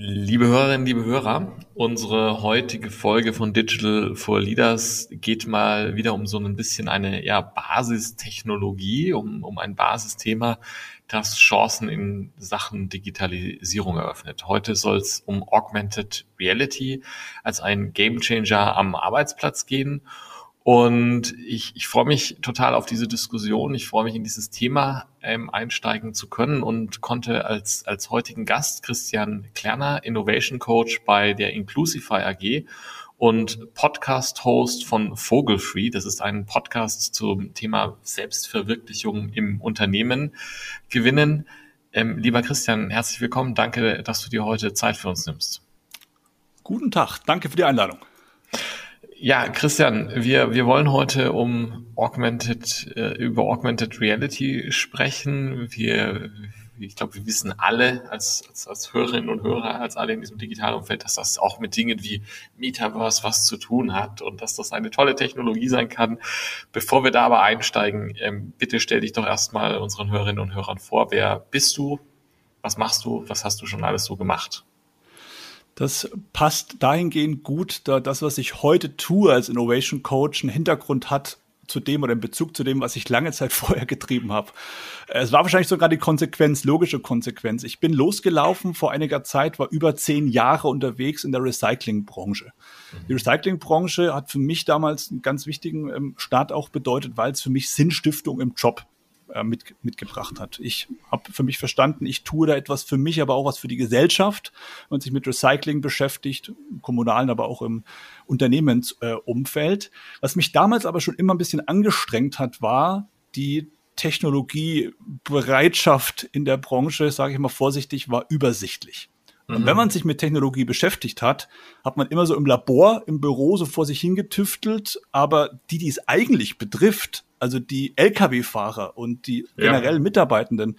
Liebe Hörerinnen, liebe Hörer, unsere heutige Folge von Digital for Leaders geht mal wieder um so ein bisschen eine ja, Basistechnologie, um, um ein Basisthema, das Chancen in Sachen Digitalisierung eröffnet. Heute soll es um Augmented Reality als ein Gamechanger am Arbeitsplatz gehen und ich, ich freue mich total auf diese Diskussion. Ich freue mich, in dieses Thema ähm, einsteigen zu können und konnte als, als heutigen Gast Christian Klerner, Innovation Coach bei der Inclusify AG und Podcast-Host von Vogelfree. Das ist ein Podcast zum Thema Selbstverwirklichung im Unternehmen gewinnen. Ähm, lieber Christian, herzlich willkommen. Danke, dass du dir heute Zeit für uns nimmst. Guten Tag. Danke für die Einladung. Ja, Christian, wir, wir wollen heute um Augmented, äh, über Augmented Reality sprechen. Wir, ich glaube, wir wissen alle als, als, als Hörerinnen und Hörer, als alle in diesem digitalen Umfeld, dass das auch mit Dingen wie Metaverse was zu tun hat und dass das eine tolle Technologie sein kann. Bevor wir da aber einsteigen, ähm, bitte stell dich doch erstmal unseren Hörerinnen und Hörern vor. Wer bist du? Was machst du? Was hast du schon alles so gemacht? Das passt dahingehend gut, da das, was ich heute tue als Innovation Coach, einen Hintergrund hat zu dem oder in Bezug zu dem, was ich lange Zeit vorher getrieben habe. Es war wahrscheinlich sogar die Konsequenz, logische Konsequenz. Ich bin losgelaufen vor einiger Zeit, war über zehn Jahre unterwegs in der Recyclingbranche. Mhm. Die Recyclingbranche hat für mich damals einen ganz wichtigen ähm, Start auch bedeutet, weil es für mich Sinnstiftung im Job äh, mit, mitgebracht hat. Ich habe für mich verstanden, ich tue da etwas für mich, aber auch was für die Gesellschaft und sich mit Recycling beschäftigt, im kommunalen, aber auch im Unternehmensumfeld. Äh, was mich damals aber schon immer ein bisschen angestrengt hat, war die Technologiebereitschaft in der Branche, sage ich mal vorsichtig, war übersichtlich. Und wenn mhm. man sich mit Technologie beschäftigt hat, hat man immer so im Labor, im Büro so vor sich hingetüftelt, aber die, die es eigentlich betrifft, also die Lkw-Fahrer und die generell ja. Mitarbeitenden,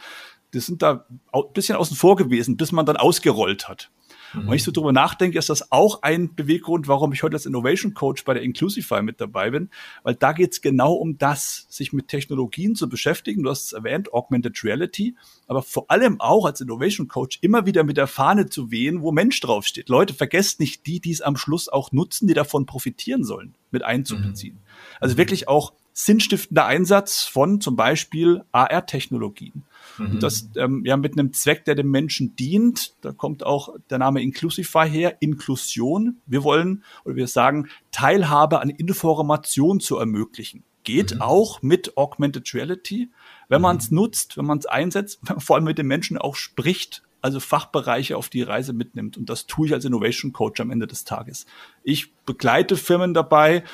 die sind da ein bisschen außen vor gewesen, bis man dann ausgerollt hat. Mhm. Und wenn ich so drüber nachdenke, ist das auch ein Beweggrund, warum ich heute als Innovation Coach bei der Inclusify mit dabei bin, weil da geht es genau um das, sich mit Technologien zu beschäftigen. Du hast es erwähnt, Augmented Reality, aber vor allem auch als Innovation Coach immer wieder mit der Fahne zu wehen, wo Mensch draufsteht. Leute, vergesst nicht die, die es am Schluss auch nutzen, die davon profitieren sollen, mit einzubeziehen. Mhm. Also wirklich auch sinnstiftender Einsatz von zum Beispiel AR-Technologien. Mhm. Und das ähm, ja mit einem Zweck, der dem Menschen dient. Da kommt auch der Name Inclusify her, Inklusion. Wir wollen oder wir sagen, Teilhabe an Information zu ermöglichen. Geht mhm. auch mit Augmented Reality, wenn mhm. man es nutzt, wenn man es einsetzt, vor allem mit den Menschen auch spricht, also Fachbereiche auf die Reise mitnimmt. Und das tue ich als Innovation Coach am Ende des Tages. Ich begleite Firmen dabei,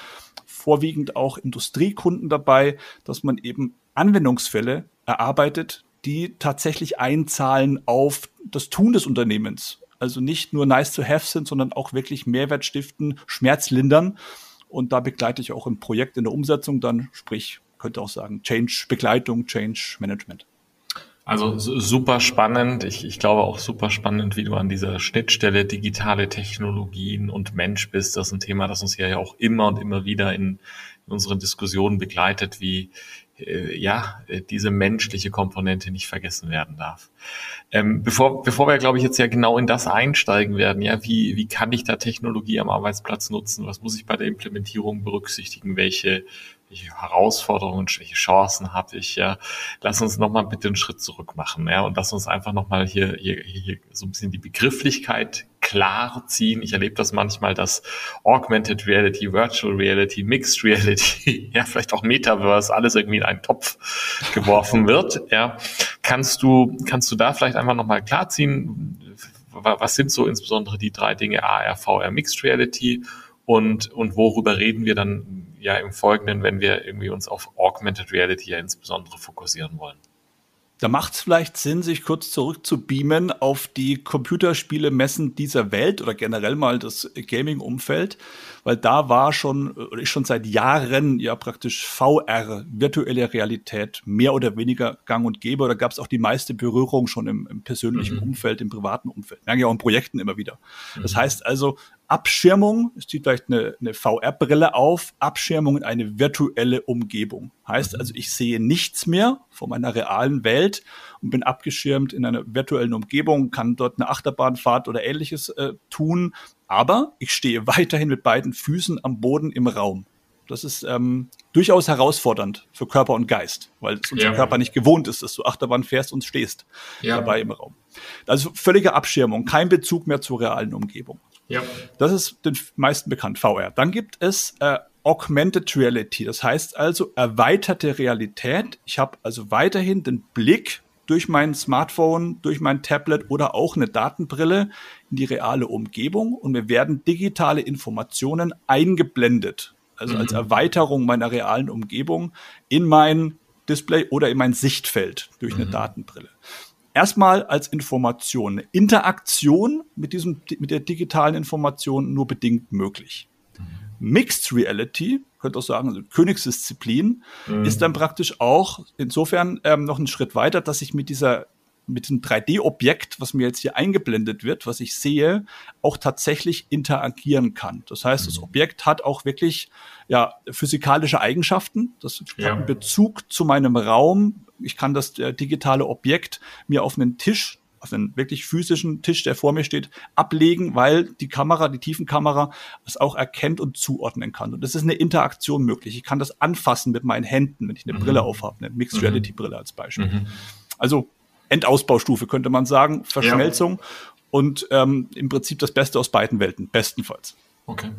vorwiegend auch Industriekunden dabei, dass man eben Anwendungsfälle erarbeitet, die tatsächlich einzahlen auf das Tun des Unternehmens. Also nicht nur nice to have sind, sondern auch wirklich Mehrwert stiften, Schmerz lindern. Und da begleite ich auch im Projekt in der Umsetzung dann, sprich, könnte auch sagen, Change Begleitung, Change Management. Also super spannend. Ich, ich glaube auch super spannend, wie du an dieser Schnittstelle digitale Technologien und Mensch bist. Das ist ein Thema, das uns ja auch immer und immer wieder in, in unseren Diskussionen begleitet, wie äh, ja diese menschliche Komponente nicht vergessen werden darf. Ähm, bevor, bevor wir, glaube ich, jetzt ja genau in das einsteigen werden, ja, wie, wie kann ich da Technologie am Arbeitsplatz nutzen? Was muss ich bei der Implementierung berücksichtigen? Welche welche Herausforderungen, welche Chancen habe ich, ja. Lass uns nochmal bitte einen Schritt zurück machen, ja, und lass uns einfach nochmal hier, hier, hier so ein bisschen die Begrifflichkeit klar ziehen. Ich erlebe das manchmal, dass Augmented Reality, Virtual Reality, Mixed Reality, ja, vielleicht auch Metaverse, alles irgendwie in einen Topf geworfen wird, ja. Kannst du, kannst du da vielleicht einfach nochmal klar ziehen, was sind so insbesondere die drei Dinge AR, VR, Mixed Reality und, und worüber reden wir dann ja im Folgenden, wenn wir irgendwie uns auf Augmented Reality ja insbesondere fokussieren wollen. da macht es vielleicht Sinn, sich kurz zurückzubeamen auf die Computerspiele-Messen dieser Welt oder generell mal das Gaming-Umfeld, weil da war schon, oder ist schon seit Jahren ja praktisch VR, virtuelle Realität, mehr oder weniger gang und gäbe. Da gab es auch die meiste Berührung schon im, im persönlichen mhm. Umfeld, im privaten Umfeld. Merke ich auch in Projekten immer wieder. Mhm. Das heißt also, Abschirmung, es zieht vielleicht eine, eine VR-Brille auf, Abschirmung in eine virtuelle Umgebung. Heißt mhm. also, ich sehe nichts mehr von meiner realen Welt und bin abgeschirmt in einer virtuellen Umgebung, kann dort eine Achterbahnfahrt oder ähnliches äh, tun, aber ich stehe weiterhin mit beiden Füßen am Boden im Raum. Das ist ähm, durchaus herausfordernd für Körper und Geist, weil es unser ja. Körper nicht gewohnt ist, dass du Achterbahn fährst und stehst ja. dabei im Raum. Also völlige Abschirmung, kein Bezug mehr zur realen Umgebung. Ja. Das ist den meisten bekannt, VR. Dann gibt es äh, Augmented Reality, das heißt also erweiterte Realität. Ich habe also weiterhin den Blick durch mein Smartphone, durch mein Tablet oder auch eine Datenbrille in die reale Umgebung und mir werden digitale Informationen eingeblendet, also mhm. als Erweiterung meiner realen Umgebung in mein Display oder in mein Sichtfeld durch eine mhm. Datenbrille erstmal als Information. Interaktion mit diesem, mit der digitalen Information nur bedingt möglich. Mixed Reality, könnte auch sagen, also Königsdisziplin, mhm. ist dann praktisch auch insofern ähm, noch einen Schritt weiter, dass ich mit dieser mit dem 3D-Objekt, was mir jetzt hier eingeblendet wird, was ich sehe, auch tatsächlich interagieren kann. Das heißt, mhm. das Objekt hat auch wirklich ja, physikalische Eigenschaften. Das ja. hat einen Bezug zu meinem Raum. Ich kann das äh, digitale Objekt mir auf einen Tisch auf einen wirklich physischen Tisch, der vor mir steht, ablegen, weil die Kamera, die Tiefenkamera, es auch erkennt und zuordnen kann. Und das ist eine Interaktion möglich. Ich kann das anfassen mit meinen Händen, wenn ich eine mhm. Brille aufhabe, eine Mixed mhm. Reality Brille als Beispiel. Mhm. Also Endausbaustufe, könnte man sagen, Verschmelzung ja. und ähm, im Prinzip das Beste aus beiden Welten, bestenfalls. Okay.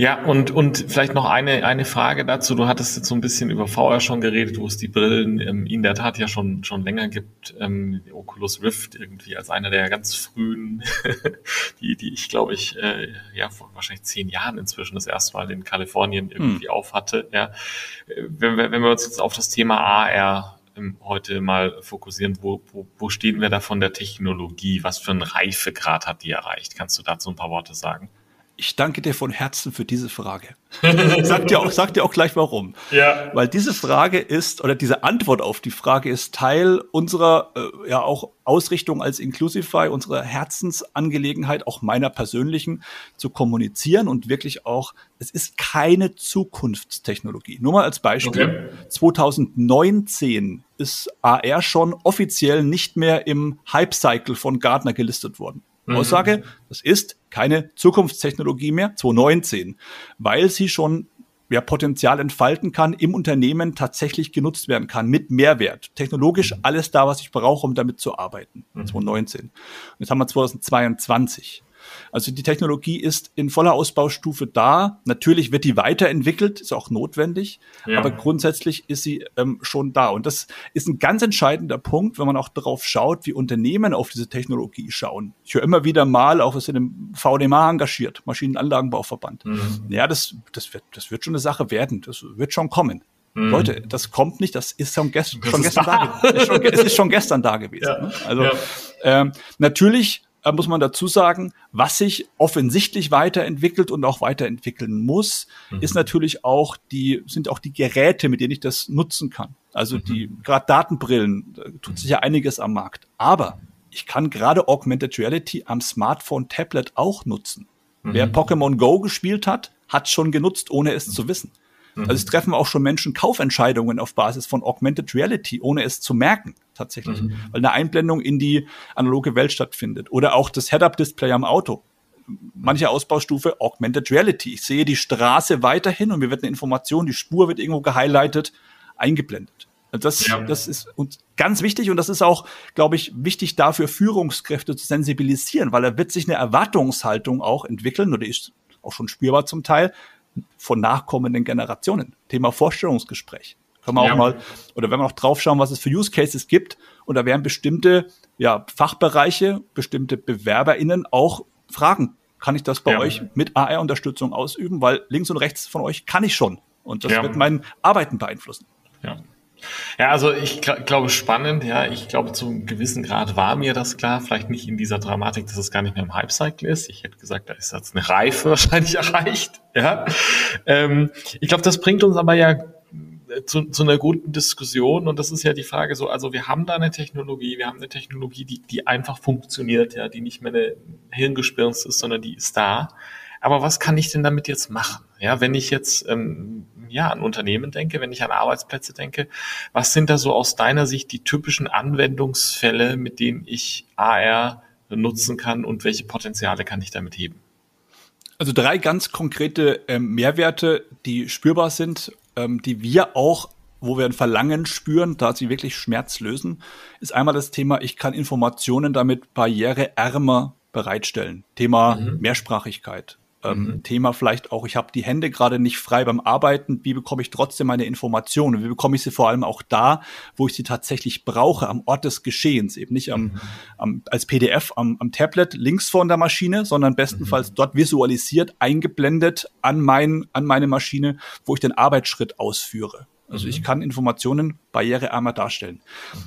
Ja, und, und vielleicht noch eine, eine Frage dazu. Du hattest jetzt so ein bisschen über VR schon geredet, wo es die Brillen ähm, in der Tat ja schon, schon länger gibt. Ähm, Oculus Rift irgendwie als einer der ganz frühen, die, die ich glaube ich, äh, ja, vor wahrscheinlich zehn Jahren inzwischen das erste Mal in Kalifornien irgendwie hm. auf hatte. Ja. Wenn wir, wenn wir uns jetzt auf das Thema AR heute mal fokussieren, wo, wo, wo stehen wir da von der Technologie? Was für einen Reifegrad hat die erreicht? Kannst du dazu ein paar Worte sagen? Ich danke dir von Herzen für diese Frage. sag dir auch, sag dir auch gleich warum. Ja. Weil diese Frage ist, oder diese Antwort auf die Frage ist Teil unserer, äh, ja, auch Ausrichtung als Inclusify, unserer Herzensangelegenheit, auch meiner persönlichen, zu kommunizieren und wirklich auch, es ist keine Zukunftstechnologie. Nur mal als Beispiel. Okay. 2019 ist AR schon offiziell nicht mehr im Hype-Cycle von Gartner gelistet worden. Mhm. Aussage, das ist keine Zukunftstechnologie mehr, 2019, weil sie schon ja, Potenzial entfalten kann, im Unternehmen tatsächlich genutzt werden kann, mit Mehrwert. Technologisch mhm. alles da, was ich brauche, um damit zu arbeiten. Mhm. 2019. Und jetzt haben wir 2022. Also die Technologie ist in voller Ausbaustufe da. Natürlich wird die weiterentwickelt, ist auch notwendig, ja. aber grundsätzlich ist sie ähm, schon da. Und das ist ein ganz entscheidender Punkt, wenn man auch darauf schaut, wie Unternehmen auf diese Technologie schauen. Ich höre immer wieder mal, auch was in dem VDMA engagiert, Maschinenanlagenbauverband. Mhm. Ja, das, das, wird, das wird schon eine Sache werden. Das wird schon kommen. Mhm. Leute, das kommt nicht, das ist schon, gest das schon gestern da, da gewesen. es ist schon gestern da gewesen. Ja. Ne? Also ja. ähm, natürlich äh, muss man dazu sagen, was sich offensichtlich weiterentwickelt und auch weiterentwickeln muss, mhm. ist natürlich auch die, sind auch die Geräte, mit denen ich das nutzen kann. Also mhm. die, gerade Datenbrillen, da tut sich ja einiges am Markt. Aber ich kann gerade Augmented Reality am Smartphone, Tablet auch nutzen. Mhm. Wer Pokémon Go gespielt hat, hat schon genutzt, ohne es zu wissen. Also es treffen auch schon Menschen Kaufentscheidungen auf Basis von Augmented Reality, ohne es zu merken tatsächlich, mhm. weil eine Einblendung in die analoge Welt stattfindet. Oder auch das Head-Up-Display am Auto. Manche Ausbaustufe Augmented Reality. Ich sehe die Straße weiterhin und mir wird eine Information, die Spur wird irgendwo gehighlightet, eingeblendet. Das, ja. das ist uns ganz wichtig und das ist auch, glaube ich, wichtig dafür, Führungskräfte zu sensibilisieren, weil da wird sich eine Erwartungshaltung auch entwickeln oder ist auch schon spürbar zum Teil von nachkommenden Generationen. Thema Vorstellungsgespräch. Können wir ja. auch mal, oder wenn wir noch drauf schauen, was es für Use Cases gibt, und da werden bestimmte ja, Fachbereiche, bestimmte BewerberInnen auch fragen, kann ich das bei ja. euch mit AR-Unterstützung ausüben? Weil links und rechts von euch kann ich schon. Und das ja. wird mein Arbeiten beeinflussen. Ja. Also ich gl glaube spannend, ja, ich glaube zu einem gewissen Grad war mir das klar, vielleicht nicht in dieser Dramatik, dass es gar nicht mehr im Hype-Cycle ist. Ich hätte gesagt, da ist jetzt eine Reife wahrscheinlich erreicht, ja. Ähm, ich glaube, das bringt uns aber ja zu, zu einer guten Diskussion und das ist ja die Frage so, also wir haben da eine Technologie, wir haben eine Technologie, die, die einfach funktioniert, ja, die nicht mehr eine Hirngespinst ist, sondern die ist da. Aber was kann ich denn damit jetzt machen? Ja, wenn ich jetzt ähm, ja, an Unternehmen denke, wenn ich an Arbeitsplätze denke, was sind da so aus deiner Sicht die typischen Anwendungsfälle, mit denen ich AR nutzen kann und welche Potenziale kann ich damit heben? Also drei ganz konkrete ähm, Mehrwerte, die spürbar sind, ähm, die wir auch wo wir ein Verlangen spüren, da sie wirklich Schmerz lösen, ist einmal das Thema, ich kann Informationen damit barriereärmer bereitstellen. Thema mhm. Mehrsprachigkeit. Ähm, mhm. Thema vielleicht auch, ich habe die Hände gerade nicht frei beim Arbeiten, wie bekomme ich trotzdem meine Informationen? Wie bekomme ich sie vor allem auch da, wo ich sie tatsächlich brauche, am Ort des Geschehens, eben nicht am, mhm. am als PDF am, am Tablet links von der Maschine, sondern bestenfalls mhm. dort visualisiert, eingeblendet an, mein, an meine Maschine, wo ich den Arbeitsschritt ausführe. Also mhm. ich kann Informationen barrierearmer darstellen.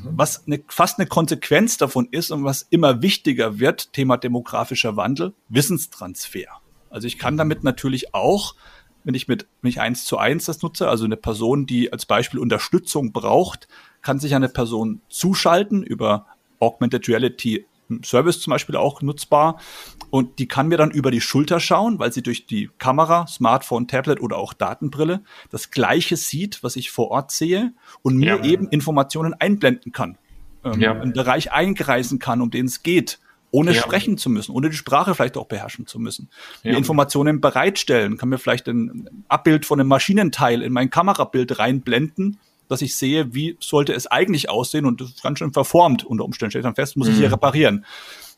Mhm. Was eine, fast eine Konsequenz davon ist und was immer wichtiger wird, Thema demografischer Wandel, Wissenstransfer. Also ich kann damit natürlich auch, wenn ich mit wenn ich eins zu eins das nutze, also eine Person, die als Beispiel Unterstützung braucht, kann sich eine Person zuschalten über Augmented Reality Service zum Beispiel auch nutzbar. Und die kann mir dann über die Schulter schauen, weil sie durch die Kamera, Smartphone, Tablet oder auch Datenbrille das Gleiche sieht, was ich vor Ort sehe und mir ja. eben Informationen einblenden kann. Ähm, ja. Einen Bereich eingreisen kann, um den es geht ohne ja. sprechen zu müssen, ohne die Sprache vielleicht auch beherrschen zu müssen. Ja. Informationen bereitstellen, kann mir vielleicht ein Abbild von einem Maschinenteil in mein Kamerabild reinblenden, dass ich sehe, wie sollte es eigentlich aussehen und das ist ganz schön verformt unter Umständen, stellt dann fest, muss mhm. ich hier reparieren.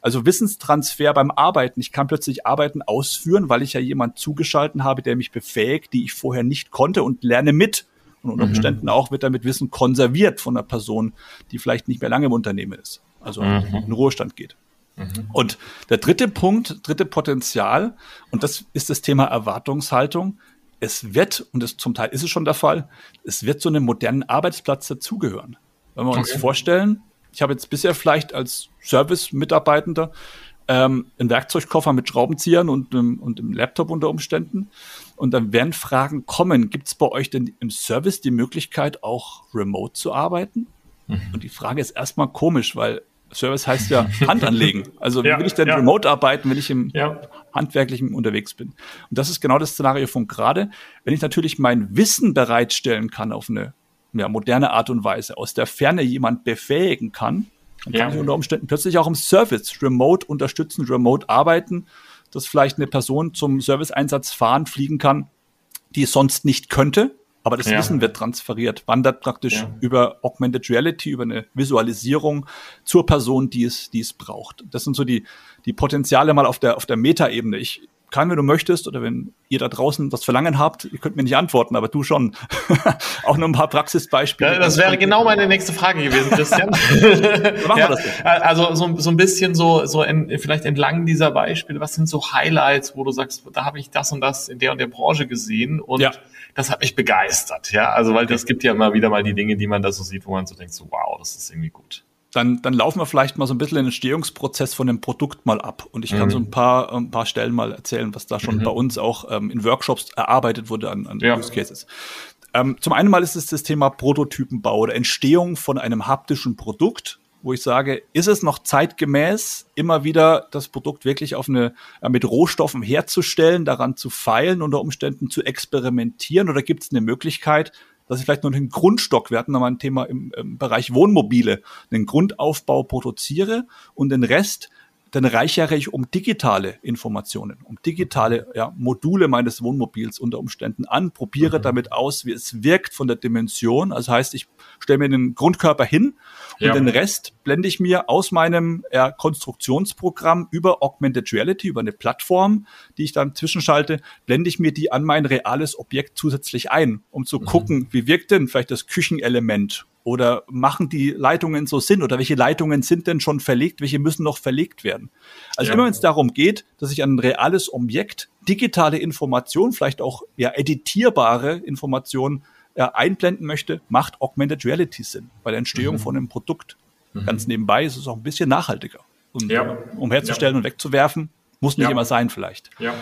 Also Wissenstransfer beim Arbeiten. Ich kann plötzlich Arbeiten ausführen, weil ich ja jemand zugeschalten habe, der mich befähigt, die ich vorher nicht konnte und lerne mit. Und unter mhm. Umständen mhm. auch wird damit Wissen konserviert von einer Person, die vielleicht nicht mehr lange im Unternehmen ist, also mhm. in den Ruhestand geht. Mhm. Und der dritte Punkt, dritte Potenzial, und das ist das Thema Erwartungshaltung. Es wird, und das, zum Teil ist es schon der Fall, es wird zu einem modernen Arbeitsplatz dazugehören. Wenn wir uns okay. vorstellen, ich habe jetzt bisher vielleicht als Service-Mitarbeitender ähm, einen Werkzeugkoffer mit Schraubenziehern und, ähm, und einem Laptop unter Umständen. Und dann werden Fragen kommen, gibt es bei euch denn im Service die Möglichkeit, auch remote zu arbeiten? Mhm. Und die Frage ist erstmal komisch, weil Service heißt ja Hand anlegen. Also wie ja, will ich denn ja. remote arbeiten, wenn ich im ja. Handwerklichen unterwegs bin? Und das ist genau das Szenario von gerade. Wenn ich natürlich mein Wissen bereitstellen kann auf eine ja, moderne Art und Weise, aus der Ferne jemand befähigen kann, dann kann ich unter Umständen plötzlich auch im Service remote unterstützen, remote arbeiten, dass vielleicht eine Person zum Serviceeinsatz fahren, fliegen kann, die es sonst nicht könnte, aber das ja. Wissen wird transferiert, wandert praktisch ja. über Augmented Reality, über eine Visualisierung zur Person, die es, die es braucht. Das sind so die, die Potenziale mal auf der, auf der Metaebene. Ich kann, wenn du möchtest, oder wenn ihr da draußen das Verlangen habt, ihr könnt mir nicht antworten, aber du schon. auch noch ein paar Praxisbeispiele. Ja, das wäre genau meine nächste Frage gewesen, Christian. machen ja, wir das denn? Also so, so ein bisschen so, so in, vielleicht entlang dieser Beispiele, was sind so Highlights, wo du sagst, da habe ich das und das in der und der Branche gesehen und ja das hat mich begeistert, ja. Also weil das gibt ja immer wieder mal die Dinge, die man da so sieht, wo man so denkt, so wow, das ist irgendwie gut. Dann, dann laufen wir vielleicht mal so ein bisschen den Entstehungsprozess von dem Produkt mal ab. Und ich kann mhm. so ein paar, ein paar Stellen mal erzählen, was da schon mhm. bei uns auch ähm, in Workshops erarbeitet wurde an, an ja. Use Cases. Ähm, zum einen mal ist es das Thema Prototypenbau oder Entstehung von einem haptischen Produkt wo ich sage, ist es noch zeitgemäß, immer wieder das Produkt wirklich auf eine, äh, mit Rohstoffen herzustellen, daran zu feilen, unter Umständen zu experimentieren? Oder gibt es eine Möglichkeit, dass ich vielleicht nur einen Grundstock, wir hatten nochmal ein Thema im, im Bereich Wohnmobile, einen Grundaufbau produziere und den Rest dann reichere ich um digitale Informationen, um digitale ja, Module meines Wohnmobils unter Umständen an, probiere mhm. damit aus, wie es wirkt von der Dimension. Also heißt, ich stelle mir den Grundkörper hin und ja. den Rest blende ich mir aus meinem ja, Konstruktionsprogramm über Augmented Reality, über eine Plattform, die ich dann zwischenschalte, blende ich mir die an mein reales Objekt zusätzlich ein, um zu mhm. gucken, wie wirkt denn vielleicht das Küchenelement oder machen die Leitungen so Sinn? Oder welche Leitungen sind denn schon verlegt? Welche müssen noch verlegt werden? Also ja. immer wenn es darum geht, dass ich ein reales Objekt, digitale Information, vielleicht auch ja editierbare Informationen äh, einblenden möchte, macht Augmented Reality Sinn bei der Entstehung mhm. von einem Produkt. Mhm. Ganz nebenbei ist es auch ein bisschen nachhaltiger. Und, ja. um herzustellen ja. und wegzuwerfen, muss nicht ja. immer sein vielleicht. Ja.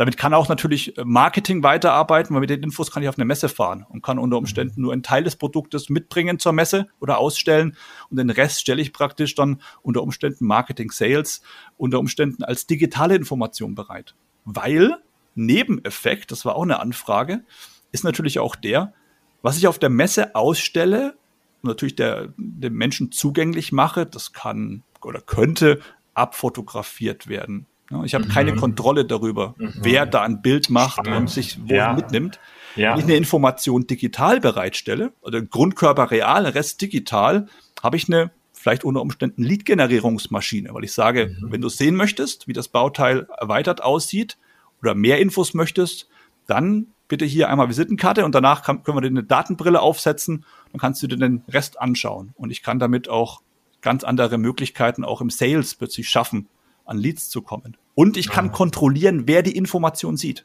Damit kann auch natürlich äh, Marketing weiterarbeiten, weil mit den Infos kann ich auf eine Messe fahren und kann unter Umständen nur einen Teil des Produktes mitbringen zur Messe oder ausstellen und den Rest stelle ich praktisch dann unter Umständen Marketing, Sales, unter Umständen als digitale Information bereit. Weil Nebeneffekt, das war auch eine Anfrage, ist natürlich auch der, was ich auf der Messe ausstelle, natürlich der, dem Menschen zugänglich mache, das kann oder könnte abfotografiert werden. Ich habe mhm. keine Kontrolle darüber, mhm. wer da ein Bild macht Spannend. und sich wo ja. mitnimmt. Ja. Wenn ich eine Information digital bereitstelle, oder Grundkörper real, Rest digital, habe ich eine vielleicht unter Umständen Lead-Generierungsmaschine, weil ich sage, mhm. wenn du sehen möchtest, wie das Bauteil erweitert aussieht oder mehr Infos möchtest, dann bitte hier einmal Visitenkarte und danach kann, können wir dir eine Datenbrille aufsetzen, dann kannst du dir den Rest anschauen. Und ich kann damit auch ganz andere Möglichkeiten auch im Sales plötzlich schaffen, an Leads zu kommen. Und ich kann ja. kontrollieren, wer die Information sieht.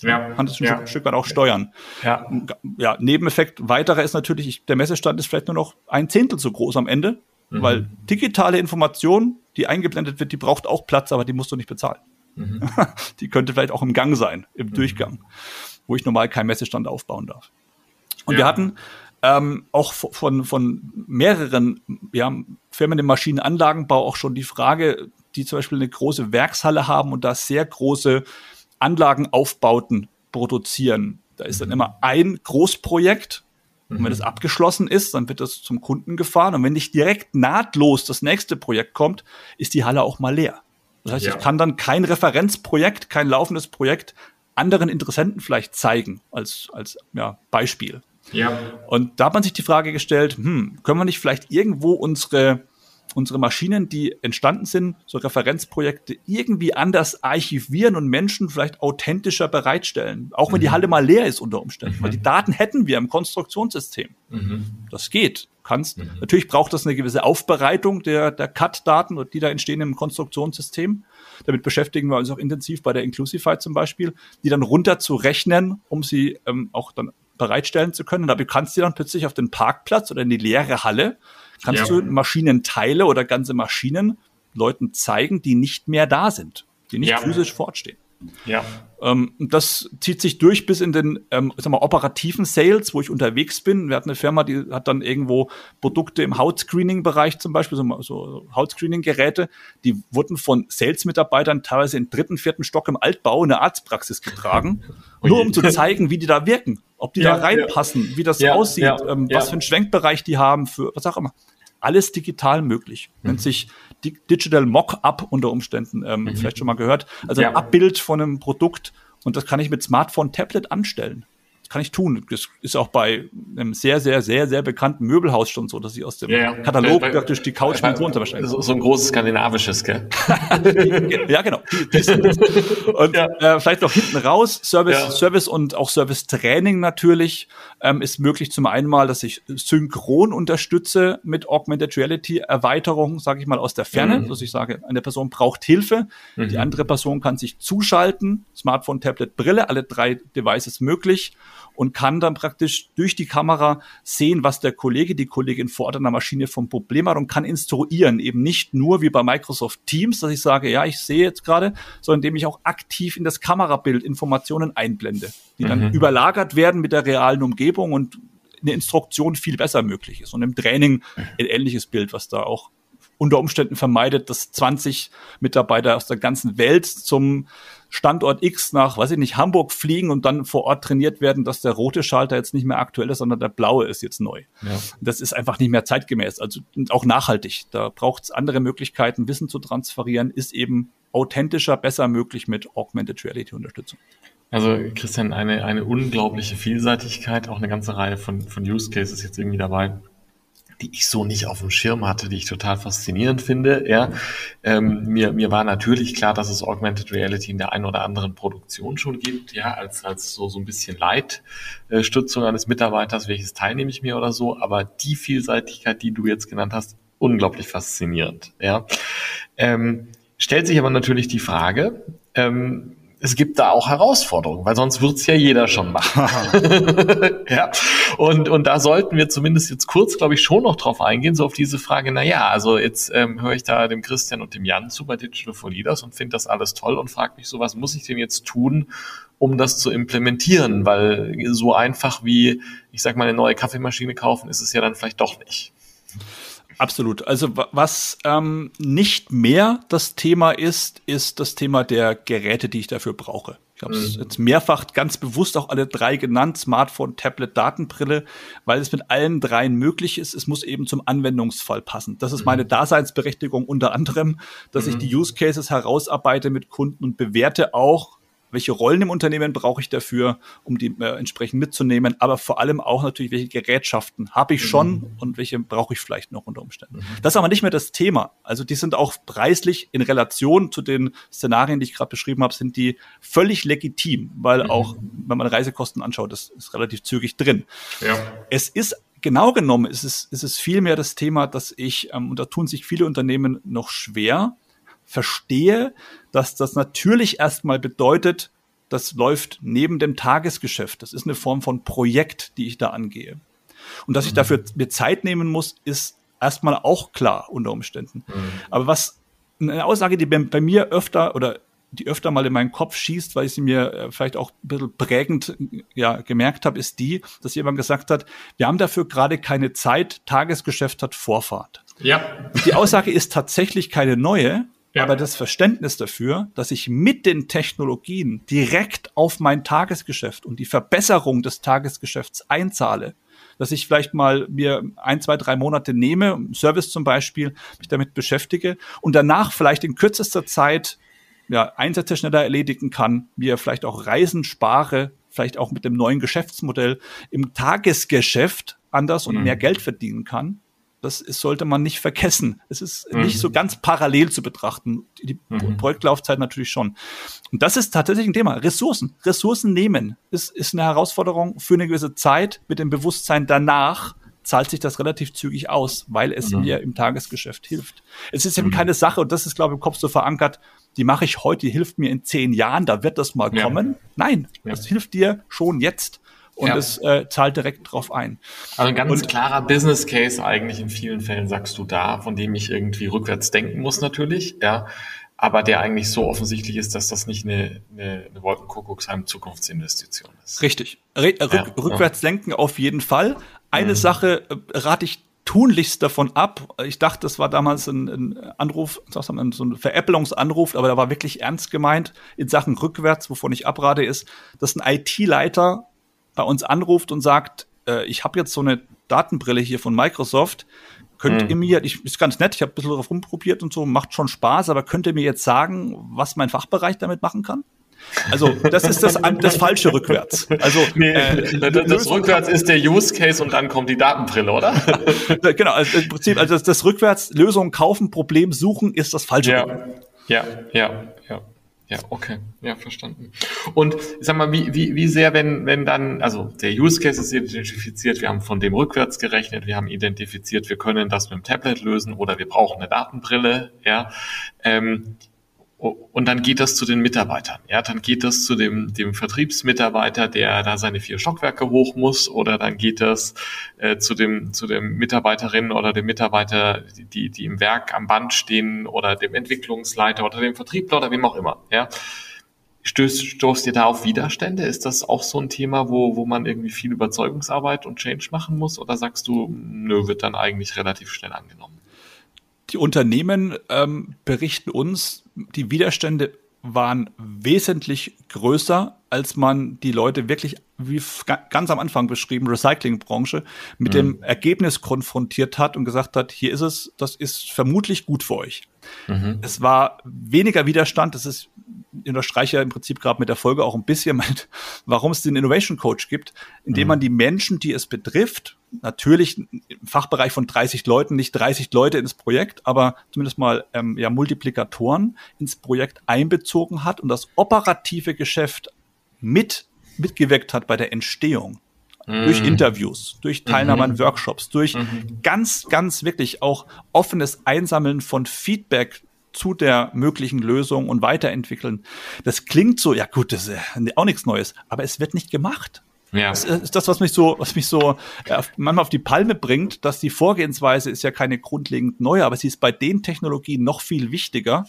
Ja. Kann das ja. ein Stück weit auch steuern. Ja. ja, Nebeneffekt weiterer ist natürlich, ich, der Messestand ist vielleicht nur noch ein Zehntel so groß am Ende, mhm. weil digitale Information, die eingeblendet wird, die braucht auch Platz, aber die musst du nicht bezahlen. Mhm. die könnte vielleicht auch im Gang sein, im mhm. Durchgang, wo ich normal keinen Messestand aufbauen darf. Und ja. wir hatten ähm, auch von, von mehreren ja, Firmen im Maschinenanlagenbau auch schon die Frage, die zum Beispiel eine große Werkshalle haben und da sehr große Anlagenaufbauten produzieren. Da ist dann mhm. immer ein Großprojekt. Und wenn mhm. das abgeschlossen ist, dann wird das zum Kunden gefahren. Und wenn nicht direkt nahtlos das nächste Projekt kommt, ist die Halle auch mal leer. Das heißt, ja. ich kann dann kein Referenzprojekt, kein laufendes Projekt anderen Interessenten vielleicht zeigen als, als ja, Beispiel. Ja. Und da hat man sich die Frage gestellt, hm, können wir nicht vielleicht irgendwo unsere unsere Maschinen, die entstanden sind, so Referenzprojekte irgendwie anders archivieren und Menschen vielleicht authentischer bereitstellen. Auch wenn mhm. die Halle mal leer ist unter Umständen. Mhm. Weil die Daten hätten wir im Konstruktionssystem. Mhm. Das geht. Kannst. Mhm. Natürlich braucht das eine gewisse Aufbereitung der, der CAD-Daten, die da entstehen im Konstruktionssystem. Damit beschäftigen wir uns auch intensiv bei der Inclusify zum Beispiel, die dann runterzurechnen, um sie ähm, auch dann bereitstellen zu können. Und da kannst du dann plötzlich auf den Parkplatz oder in die leere Halle kannst ja. du Maschinenteile oder ganze Maschinen Leuten zeigen, die nicht mehr da sind, die nicht ja. physisch fortstehen. Ja. Ähm, das zieht sich durch bis in den ähm, sag mal, operativen Sales, wo ich unterwegs bin. Wir hatten eine Firma, die hat dann irgendwo Produkte im Hautscreening-Bereich zum Beispiel, so, so Hautscreening-Geräte, die wurden von Sales-Mitarbeitern teilweise im dritten, vierten Stock im Altbau in der Arztpraxis getragen, nur um zu zeigen, wie die da wirken, ob die ja, da reinpassen, ja. wie das aussieht, ähm, was für einen Schwenkbereich die haben, für was auch immer alles digital möglich. Mhm. Nennt sich Digital Mock-up unter Umständen, ähm, mhm. vielleicht schon mal gehört. Also ein Abbild von einem Produkt und das kann ich mit Smartphone, Tablet anstellen kann ich tun. Das ist auch bei einem sehr, sehr, sehr, sehr bekannten Möbelhaus schon so, dass ich aus dem ja, ja. Katalog bei, praktisch die Couch mit runter wahrscheinlich. So, so ein großes skandinavisches, gell? ja, genau. und ja. Äh, vielleicht noch hinten raus, Service, Service und auch Service-Training natürlich ähm, ist möglich zum einen mal, dass ich synchron unterstütze mit Augmented Reality Erweiterung, sage ich mal, aus der Ferne, mhm. dass ich sage, eine Person braucht Hilfe, mhm. die andere Person kann sich zuschalten, Smartphone, Tablet, Brille, alle drei Devices möglich und kann dann praktisch durch die Kamera sehen, was der Kollege, die Kollegin vor Ort an der Maschine vom Problem hat und kann instruieren. Eben nicht nur wie bei Microsoft Teams, dass ich sage, ja, ich sehe jetzt gerade, sondern indem ich auch aktiv in das Kamerabild Informationen einblende, die dann mhm. überlagert werden mit der realen Umgebung und eine Instruktion viel besser möglich ist. Und im Training ein ähnliches Bild, was da auch unter Umständen vermeidet, dass 20 Mitarbeiter aus der ganzen Welt zum Standort X nach, weiß ich nicht, Hamburg fliegen und dann vor Ort trainiert werden, dass der rote Schalter jetzt nicht mehr aktuell ist, sondern der blaue ist jetzt neu. Ja. Das ist einfach nicht mehr zeitgemäß, also auch nachhaltig. Da braucht es andere Möglichkeiten, Wissen zu transferieren, ist eben authentischer, besser möglich mit Augmented Reality Unterstützung. Also Christian, eine, eine unglaubliche Vielseitigkeit, auch eine ganze Reihe von, von Use Cases jetzt irgendwie dabei die ich so nicht auf dem Schirm hatte, die ich total faszinierend finde. Ja, ähm, mir, mir war natürlich klar, dass es Augmented Reality in der einen oder anderen Produktion schon gibt, ja, als, als so, so ein bisschen Leitstützung eines Mitarbeiters, welches Teil nehme ich mir oder so. Aber die Vielseitigkeit, die du jetzt genannt hast, unglaublich faszinierend. Ja, ähm, stellt sich aber natürlich die Frage, ähm, es gibt da auch Herausforderungen, weil sonst wird's ja jeder schon machen. ja. Und, und da sollten wir zumindest jetzt kurz, glaube ich, schon noch drauf eingehen, so auf diese Frage, na ja, also jetzt ähm, höre ich da dem Christian und dem Jan zu bei Digital for Leaders und finde das alles toll und frage mich so, was muss ich denn jetzt tun, um das zu implementieren? Weil so einfach wie, ich sag mal, eine neue Kaffeemaschine kaufen, ist es ja dann vielleicht doch nicht. Absolut. Also was ähm, nicht mehr das Thema ist, ist das Thema der Geräte, die ich dafür brauche. Ich habe es mhm. jetzt mehrfach ganz bewusst auch alle drei genannt, Smartphone, Tablet, Datenbrille, weil es mit allen dreien möglich ist. Es muss eben zum Anwendungsfall passen. Das ist mhm. meine Daseinsberechtigung unter anderem, dass mhm. ich die Use Cases herausarbeite mit Kunden und bewerte auch, welche Rollen im Unternehmen brauche ich dafür, um die äh, entsprechend mitzunehmen, aber vor allem auch natürlich, welche Gerätschaften habe ich schon mhm. und welche brauche ich vielleicht noch unter Umständen. Mhm. Das ist aber nicht mehr das Thema. Also die sind auch preislich in Relation zu den Szenarien, die ich gerade beschrieben habe, sind die völlig legitim, weil mhm. auch, wenn man Reisekosten anschaut, das ist relativ zügig drin. Ja. Es ist genau genommen ist es, ist es vielmehr das Thema, dass ich, ähm, und da tun sich viele Unternehmen noch schwer, verstehe, dass das natürlich erstmal bedeutet, das läuft neben dem Tagesgeschäft. Das ist eine Form von Projekt, die ich da angehe. Und dass ich dafür mhm. mir Zeit nehmen muss, ist erstmal auch klar unter Umständen. Mhm. Aber was eine Aussage, die bei, mir öfter oder die öfter mal in meinen Kopf schießt, weil ich sie mir äh, vielleicht auch ein bisschen prägend ja, gemerkt habe, ist die, dass jemand gesagt hat, wir haben dafür gerade keine Zeit, Tagesgeschäft hat Vorfahrt. Ja. Die Aussage ist tatsächlich keine neue, ja. Aber das Verständnis dafür, dass ich mit den Technologien direkt auf mein Tagesgeschäft und die Verbesserung des Tagesgeschäfts einzahle, dass ich vielleicht mal mir ein, zwei, drei Monate nehme, Service zum Beispiel, mich damit beschäftige und danach vielleicht in kürzester Zeit ja, Einsätze schneller erledigen kann, mir vielleicht auch Reisen spare, vielleicht auch mit dem neuen Geschäftsmodell im Tagesgeschäft anders und mhm. mehr Geld verdienen kann das ist, sollte man nicht vergessen. Es ist mhm. nicht so ganz parallel zu betrachten. Die mhm. Projektlaufzeit natürlich schon. Und das ist tatsächlich ein Thema. Ressourcen. Ressourcen nehmen ist, ist eine Herausforderung für eine gewisse Zeit mit dem Bewusstsein danach zahlt sich das relativ zügig aus, weil es mhm. mir im Tagesgeschäft hilft. Es ist eben mhm. keine Sache, und das ist, glaube ich, im Kopf so verankert, die mache ich heute, die hilft mir in zehn Jahren, da wird das mal ja. kommen. Nein, ja. das hilft dir schon jetzt und ja. es äh, zahlt direkt drauf ein. Also ein ganz und, klarer Business Case eigentlich in vielen Fällen sagst du da, von dem ich irgendwie rückwärts denken muss natürlich, ja, aber der eigentlich so offensichtlich ist, dass das nicht eine, eine, eine Wolkenkuckucksheim Zukunftsinvestition ist. Richtig. Ja, rück, rückwärts denken auf jeden Fall. Eine mhm. Sache äh, rate ich tunlichst davon ab. Ich dachte, das war damals ein, ein Anruf, so ein Veräppelungsanruf, aber da war wirklich ernst gemeint in Sachen rückwärts, wovon ich abrate, ist, dass ein IT-Leiter bei uns anruft und sagt, äh, ich habe jetzt so eine Datenbrille hier von Microsoft, könnt hm. ihr mir, ich, ist ganz nett, ich habe ein bisschen drauf rumprobiert und so, macht schon Spaß, aber könnt ihr mir jetzt sagen, was mein Fachbereich damit machen kann? Also das ist das, das falsche rückwärts. Also nee, äh, das, das rückwärts ist der Use Case und dann kommt die Datenbrille, oder? genau, also im Prinzip, also das, das rückwärts Lösung kaufen, Problem suchen ist das falsche. Ja, ja, ja, ja. Ja, okay, ja, verstanden. Und sag mal, wie, wie, wie sehr, wenn, wenn dann, also der Use Case ist identifiziert, wir haben von dem rückwärts gerechnet, wir haben identifiziert, wir können das mit dem Tablet lösen oder wir brauchen eine Datenbrille, ja. Ähm, und dann geht das zu den Mitarbeitern. Ja, dann geht das zu dem, dem Vertriebsmitarbeiter, der da seine vier Stockwerke hoch muss, oder dann geht das äh, zu dem, zu dem Mitarbeiterin oder dem Mitarbeiter, die, die im Werk am Band stehen, oder dem Entwicklungsleiter oder dem Vertriebler oder wem auch immer. Ja. Stößt, stoßt ihr da auf Widerstände? Ist das auch so ein Thema, wo, wo man irgendwie viel Überzeugungsarbeit und Change machen muss? Oder sagst du, nö, wird dann eigentlich relativ schnell angenommen? Die Unternehmen ähm, berichten uns, die Widerstände waren wesentlich größer, als man die Leute wirklich, wie ganz am Anfang beschrieben, Recyclingbranche, mit mhm. dem Ergebnis konfrontiert hat und gesagt hat, hier ist es, das ist vermutlich gut für euch. Mhm. Es war weniger Widerstand, das ist ich unterstreiche ja im Prinzip gerade mit der Folge auch ein bisschen, warum es den Innovation Coach gibt, indem mhm. man die Menschen, die es betrifft, natürlich im Fachbereich von 30 Leuten, nicht 30 Leute ins Projekt, aber zumindest mal ähm, ja, Multiplikatoren ins Projekt einbezogen hat und das operative Geschäft mit mitgewirkt hat bei der Entstehung. Mhm. Durch Interviews, durch Teilnahme mhm. an Workshops, durch mhm. ganz, ganz wirklich auch offenes Einsammeln von Feedback zu der möglichen Lösung und weiterentwickeln. Das klingt so, ja gut, das ist auch nichts Neues, aber es wird nicht gemacht. Ja. Das ist das, was mich so, was mich so äh, manchmal auf die Palme bringt, dass die Vorgehensweise ist ja keine grundlegend neue, aber sie ist bei den Technologien noch viel wichtiger,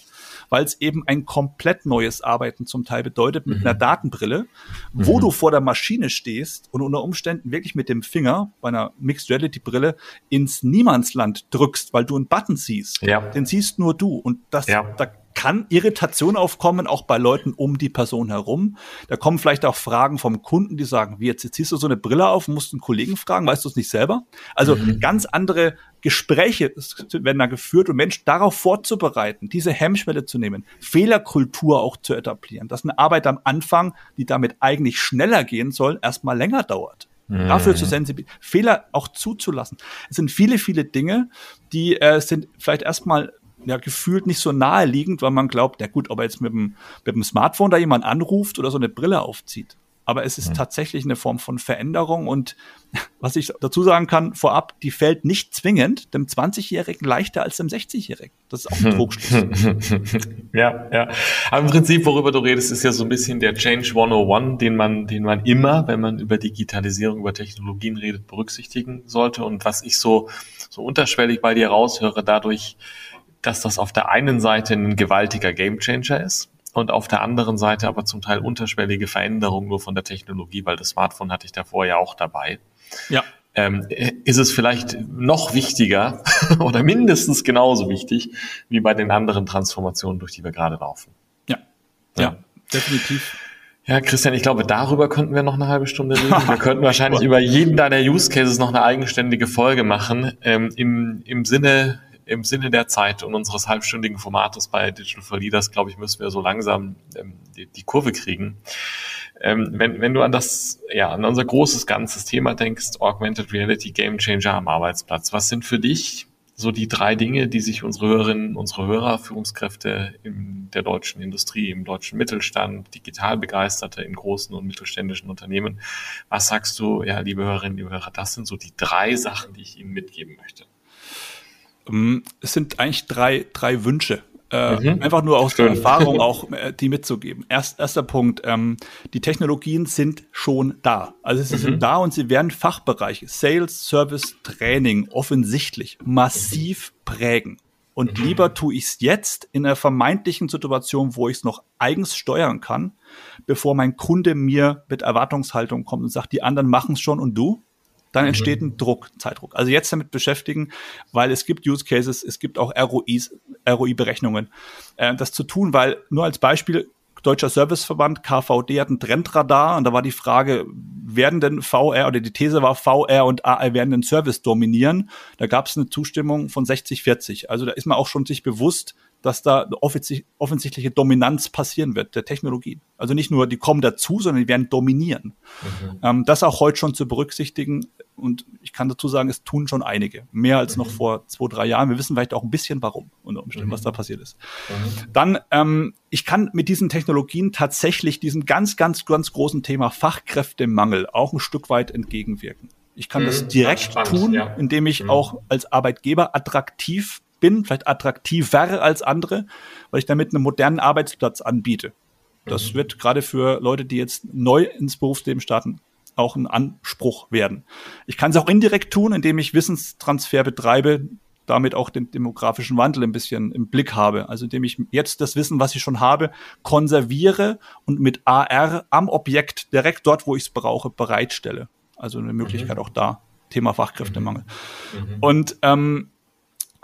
weil es eben ein komplett neues Arbeiten zum Teil bedeutet mit mhm. einer Datenbrille, wo mhm. du vor der Maschine stehst und unter Umständen wirklich mit dem Finger bei einer Mixed Reality Brille ins Niemandsland drückst, weil du einen Button siehst. Ja. Den siehst nur du und das, ja. da kann Irritation aufkommen, auch bei Leuten um die Person herum. Da kommen vielleicht auch Fragen vom Kunden, die sagen, wie jetzt, jetzt ziehst du so eine Brille auf musst einen Kollegen fragen, weißt du es nicht selber? Also mhm. ganz andere Gespräche werden da geführt und Menschen darauf vorzubereiten, diese Hemmschwelle zu nehmen, Fehlerkultur auch zu etablieren, dass eine Arbeit am Anfang, die damit eigentlich schneller gehen soll, erstmal länger dauert. Mhm. Dafür zu sensibilisieren, Fehler auch zuzulassen. Es sind viele, viele Dinge, die äh, sind vielleicht erstmal ja gefühlt nicht so naheliegend, weil man glaubt, ja gut, ob er jetzt mit dem, mit dem Smartphone da jemand anruft oder so eine Brille aufzieht. Aber es ist mhm. tatsächlich eine Form von Veränderung und was ich dazu sagen kann, vorab, die fällt nicht zwingend dem 20-Jährigen leichter als dem 60-Jährigen. Das ist auch ein Trugschluss. ja, ja. Aber im Prinzip, worüber du redest, ist ja so ein bisschen der Change 101, den man, den man immer, wenn man über Digitalisierung, über Technologien redet, berücksichtigen sollte. Und was ich so, so unterschwellig bei dir raushöre, dadurch, dass das auf der einen Seite ein gewaltiger Gamechanger ist und auf der anderen Seite aber zum Teil unterschwellige Veränderungen nur von der Technologie, weil das Smartphone hatte ich davor ja auch dabei. Ja. Ähm, ist es vielleicht noch wichtiger oder mindestens genauso wichtig wie bei den anderen Transformationen, durch die wir gerade laufen. Ja, ja, ja definitiv. Ja, Christian, ich glaube, darüber könnten wir noch eine halbe Stunde reden. Wir könnten wahrscheinlich über jeden deiner Use Cases noch eine eigenständige Folge machen. Ähm, im, Im Sinne im Sinne der Zeit und unseres halbstündigen Formates bei Digital for Leaders, glaube ich, müssen wir so langsam ähm, die, die, Kurve kriegen. Ähm, wenn, wenn du an das, ja, an unser großes ganzes Thema denkst, Augmented Reality Game Changer am Arbeitsplatz, was sind für dich so die drei Dinge, die sich unsere Hörerinnen, unsere Hörer, Führungskräfte in der deutschen Industrie, im deutschen Mittelstand, digital Begeisterte in großen und mittelständischen Unternehmen, was sagst du, ja, liebe Hörerinnen, liebe Hörer, das sind so die drei Sachen, die ich Ihnen mitgeben möchte? Ähm, es sind eigentlich drei, drei Wünsche. Äh, mhm. Einfach nur aus Schön. der Erfahrung auch äh, die mitzugeben. Erst, erster Punkt, ähm, die Technologien sind schon da. Also sie mhm. sind da und sie werden Fachbereiche, Sales, Service, Training offensichtlich massiv prägen. Und mhm. lieber tue ich es jetzt in einer vermeintlichen Situation, wo ich es noch eigens steuern kann, bevor mein Kunde mir mit Erwartungshaltung kommt und sagt, die anderen machen es schon und du? Dann mhm. entsteht ein Druck, Zeitdruck. Also jetzt damit beschäftigen, weil es gibt Use Cases, es gibt auch ROIs, ROI-Berechnungen, äh, das zu tun, weil nur als Beispiel, Deutscher Serviceverband, KVD, hat ein Trendradar und da war die Frage, werden denn VR oder die These war, VR und AR werden den Service dominieren? Da gab es eine Zustimmung von 60-40. Also da ist man auch schon sich bewusst, dass da eine offensichtliche Dominanz passieren wird der Technologien. Also nicht nur, die kommen dazu, sondern die werden dominieren. Mhm. Ähm, das auch heute schon zu berücksichtigen. Und ich kann dazu sagen, es tun schon einige. Mehr als mhm. noch vor zwei, drei Jahren. Wir wissen vielleicht auch ein bisschen warum, unter Umständen, mhm. was da passiert ist. Mhm. Dann, ähm, ich kann mit diesen Technologien tatsächlich diesem ganz, ganz, ganz großen Thema Fachkräftemangel auch ein Stück weit entgegenwirken. Ich kann das mhm. direkt tun, ja. indem ich mhm. auch als Arbeitgeber attraktiv bin, vielleicht attraktiver als andere, weil ich damit einen modernen Arbeitsplatz anbiete. Das mhm. wird gerade für Leute, die jetzt neu ins Berufsleben starten, auch ein Anspruch werden. Ich kann es auch indirekt tun, indem ich Wissenstransfer betreibe, damit auch den demografischen Wandel ein bisschen im Blick habe. Also indem ich jetzt das Wissen, was ich schon habe, konserviere und mit AR am Objekt direkt dort, wo ich es brauche, bereitstelle. Also eine Möglichkeit mhm. auch da. Thema Fachkräftemangel. Mhm. Und ähm,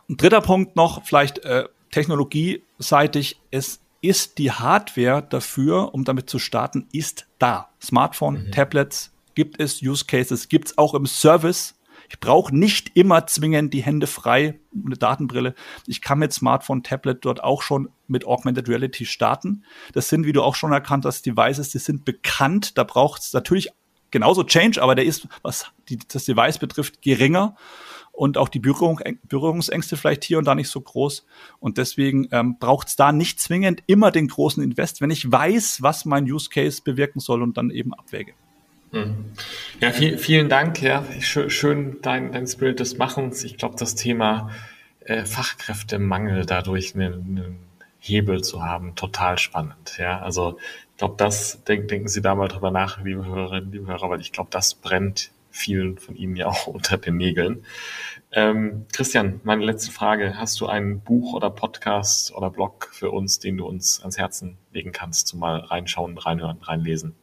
ein dritter Punkt noch, vielleicht äh, technologieseitig, es ist die Hardware dafür, um damit zu starten, ist da. Smartphone, mhm. Tablets, gibt es Use Cases, gibt es auch im Service. Ich brauche nicht immer zwingend die Hände frei, eine Datenbrille. Ich kann mit Smartphone, Tablet dort auch schon mit Augmented Reality starten. Das sind, wie du auch schon erkannt hast, Devices, die sind bekannt. Da braucht es natürlich genauso Change, aber der ist, was die, das Device betrifft, geringer und auch die Berührung, Berührungsängste vielleicht hier und da nicht so groß. Und deswegen ähm, braucht es da nicht zwingend immer den großen Invest, wenn ich weiß, was mein Use Case bewirken soll und dann eben abwäge. Mhm. Ja, viel, vielen Dank. Ja, schön, dein, dein Spirit des Machens. Ich glaube, das Thema äh, Fachkräftemangel dadurch eine, eine Hebel zu haben, total spannend. Ja, also ich glaube, das denk, denken Sie da mal drüber nach, liebe Hörerinnen, liebe Hörer, weil ich glaube, das brennt vielen von Ihnen ja auch unter den Nägeln. Ähm, Christian, meine letzte Frage. Hast du ein Buch oder Podcast oder Blog für uns, den du uns ans Herzen legen kannst, zum mal reinschauen, reinhören, reinlesen?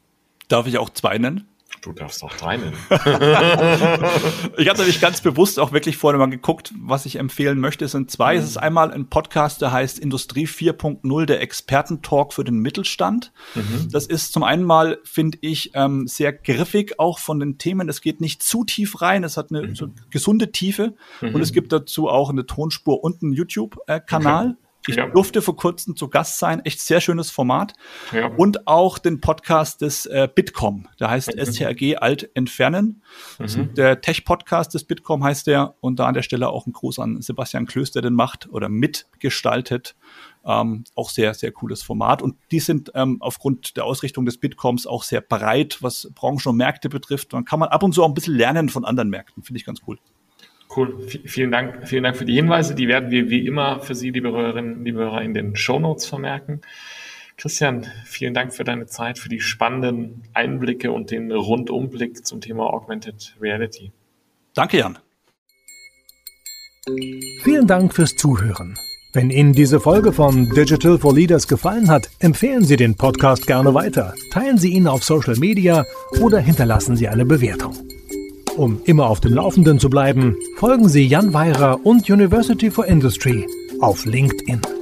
Darf ich auch zwei nennen? Du darfst auch drei nennen. ich habe nämlich ganz bewusst auch wirklich vorne mal geguckt, was ich empfehlen möchte. Es sind zwei. Mhm. Es ist einmal ein Podcast, der heißt Industrie 4.0, der Expertentalk für den Mittelstand. Mhm. Das ist zum einen mal, finde ich, ähm, sehr griffig auch von den Themen. Es geht nicht zu tief rein. Es hat eine mhm. so gesunde Tiefe. Und mhm. es gibt dazu auch eine Tonspur und einen YouTube-Kanal. Okay. Ich ja. durfte vor kurzem zu Gast sein. Echt sehr schönes Format. Ja. Und auch den Podcast des äh, Bitkom. Der heißt mhm. STRG Alt Entfernen. Mhm. Der Tech-Podcast des Bitkom heißt der. Und da an der Stelle auch ein Gruß an Sebastian Klöß, der den macht oder mitgestaltet. Ähm, auch sehr, sehr cooles Format. Und die sind ähm, aufgrund der Ausrichtung des Bitcoms auch sehr breit, was Branchen und Märkte betrifft. Dann kann man ab und zu auch ein bisschen lernen von anderen Märkten. Finde ich ganz cool. Cool. V vielen Dank, vielen Dank für die Hinweise. Die werden wir wie immer für Sie, liebe Hörerinnen, liebe Hörer, in den Show Notes vermerken. Christian, vielen Dank für deine Zeit, für die spannenden Einblicke und den Rundumblick zum Thema Augmented Reality. Danke, Jan. Vielen Dank fürs Zuhören. Wenn Ihnen diese Folge von Digital for Leaders gefallen hat, empfehlen Sie den Podcast gerne weiter, teilen Sie ihn auf Social Media oder hinterlassen Sie eine Bewertung. Um immer auf dem Laufenden zu bleiben, folgen Sie Jan Weirer und University for Industry auf LinkedIn.